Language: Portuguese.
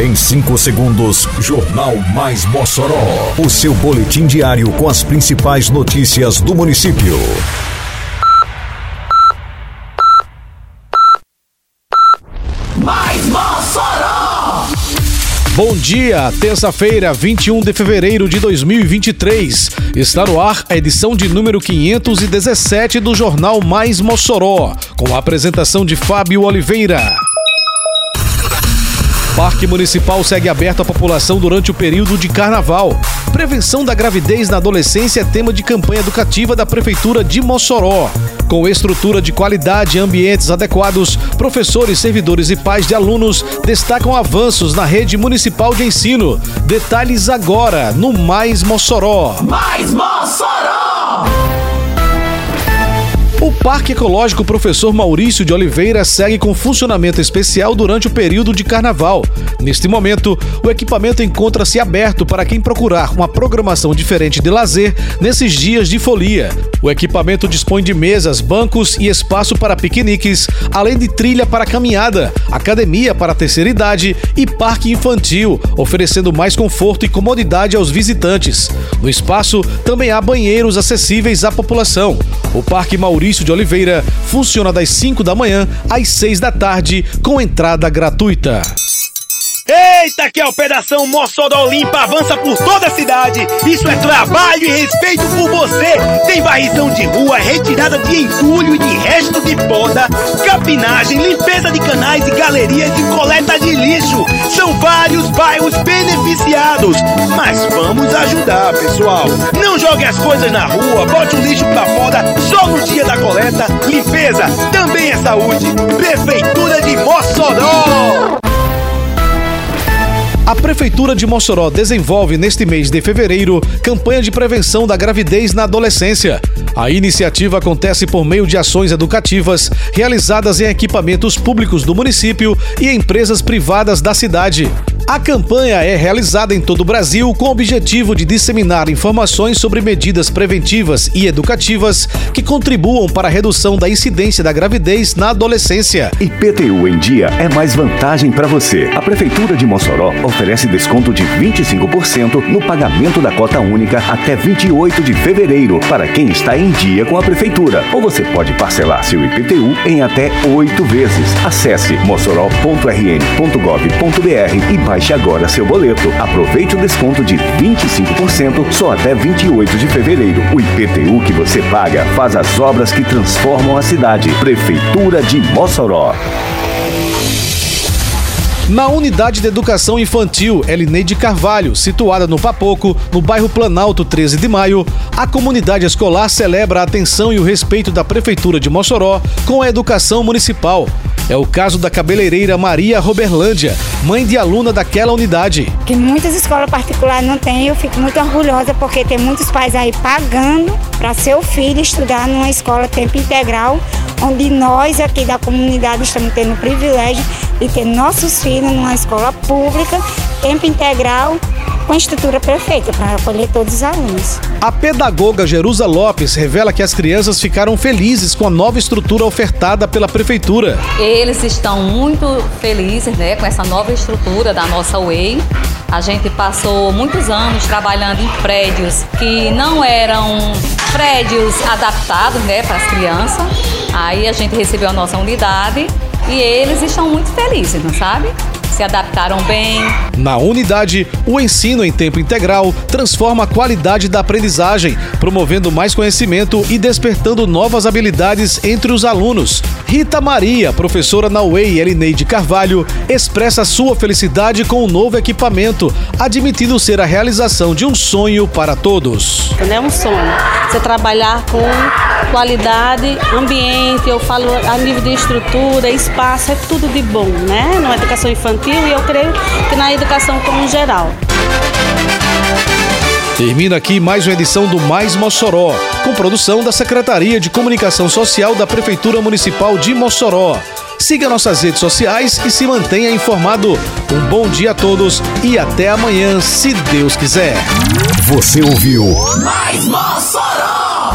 Em 5 segundos, Jornal Mais Mossoró. O seu boletim diário com as principais notícias do município. Mais Mossoró! Bom dia, terça-feira, 21 de fevereiro de 2023. Está no ar a edição de número 517 do Jornal Mais Mossoró, com a apresentação de Fábio Oliveira. Parque Municipal segue aberto à população durante o período de carnaval. Prevenção da gravidez na adolescência é tema de campanha educativa da Prefeitura de Mossoró. Com estrutura de qualidade e ambientes adequados, professores, servidores e pais de alunos destacam avanços na rede municipal de ensino. Detalhes agora no Mais Mossoró. Mais Mossoró! O Parque Ecológico Professor Maurício de Oliveira segue com funcionamento especial durante o período de carnaval. Neste momento, o equipamento encontra-se aberto para quem procurar uma programação diferente de lazer nesses dias de folia. O equipamento dispõe de mesas, bancos e espaço para piqueniques, além de trilha para caminhada, academia para terceira idade e parque infantil, oferecendo mais conforto e comodidade aos visitantes. No espaço também há banheiros acessíveis à população. O Parque Maurício Maurício de Oliveira funciona das 5 da manhã às 6 da tarde, com entrada gratuita. Eita, que a Operação Mossoró Limpa avança por toda a cidade. Isso é trabalho e respeito por você. Tem varrição de rua, retirada de entulho e de resto de poda, capinagem, limpeza de canais e galerias e coleta de lixo. São vários bairros beneficiados. Mas vamos ajudar, pessoal. Não jogue as coisas na rua, bote o lixo pra fora Limpeza também é saúde. Prefeitura de Mossoró. A Prefeitura de Mossoró desenvolve neste mês de fevereiro campanha de prevenção da gravidez na adolescência. A iniciativa acontece por meio de ações educativas realizadas em equipamentos públicos do município e empresas privadas da cidade. A campanha é realizada em todo o Brasil com o objetivo de disseminar informações sobre medidas preventivas e educativas que contribuam para a redução da incidência da gravidez na adolescência. IPTU em dia é mais vantagem para você. A Prefeitura de Mossoró oferece desconto de 25% no pagamento da cota única até 28 de fevereiro para quem está em dia com a Prefeitura. Ou você pode parcelar seu IPTU em até oito vezes. Acesse mossoró.rn.gov.br e baixe agora seu boleto. Aproveite o desconto de 25% só até 28 de fevereiro. O IPTU que você paga faz as obras que transformam a cidade. Prefeitura de Mossoró. Na Unidade de Educação Infantil Elineide Carvalho, situada no Papoco, no bairro Planalto 13 de Maio, a comunidade escolar celebra a atenção e o respeito da Prefeitura de Mossoró com a educação municipal. É o caso da cabeleireira Maria Roberlândia, mãe de aluna daquela unidade. Que muitas escolas particulares não têm, eu fico muito orgulhosa porque tem muitos pais aí pagando para seu filho estudar numa escola tempo integral, onde nós aqui da comunidade estamos tendo o privilégio de ter nossos filhos numa escola pública, tempo integral, com a estrutura perfeita para acolher todos os alunos. A pedagoga Jerusa Lopes revela que as crianças ficaram felizes com a nova estrutura ofertada pela prefeitura. Eles estão muito felizes né, com essa nova estrutura da nossa UEI. A gente passou muitos anos trabalhando em prédios que não eram prédios adaptados né, para as crianças. Aí a gente recebeu a nossa unidade e eles estão muito felizes, não sabe? Se adaptaram bem. Na unidade, o ensino em tempo integral transforma a qualidade da aprendizagem, promovendo mais conhecimento e despertando novas habilidades entre os alunos. Rita Maria, professora na UEI Elineide Carvalho, expressa sua felicidade com o novo equipamento, admitindo ser a realização de um sonho para todos. É um sonho. Você trabalhar com qualidade, ambiente, eu falo a nível de estrutura, espaço, é tudo de bom, né? Na educação infantil e eu creio que na educação como geral. Termina aqui mais uma edição do Mais Mossoró, com produção da Secretaria de Comunicação Social da Prefeitura Municipal de Mossoró. Siga nossas redes sociais e se mantenha informado. Um bom dia a todos e até amanhã, se Deus quiser. Você ouviu Mais Mossoró!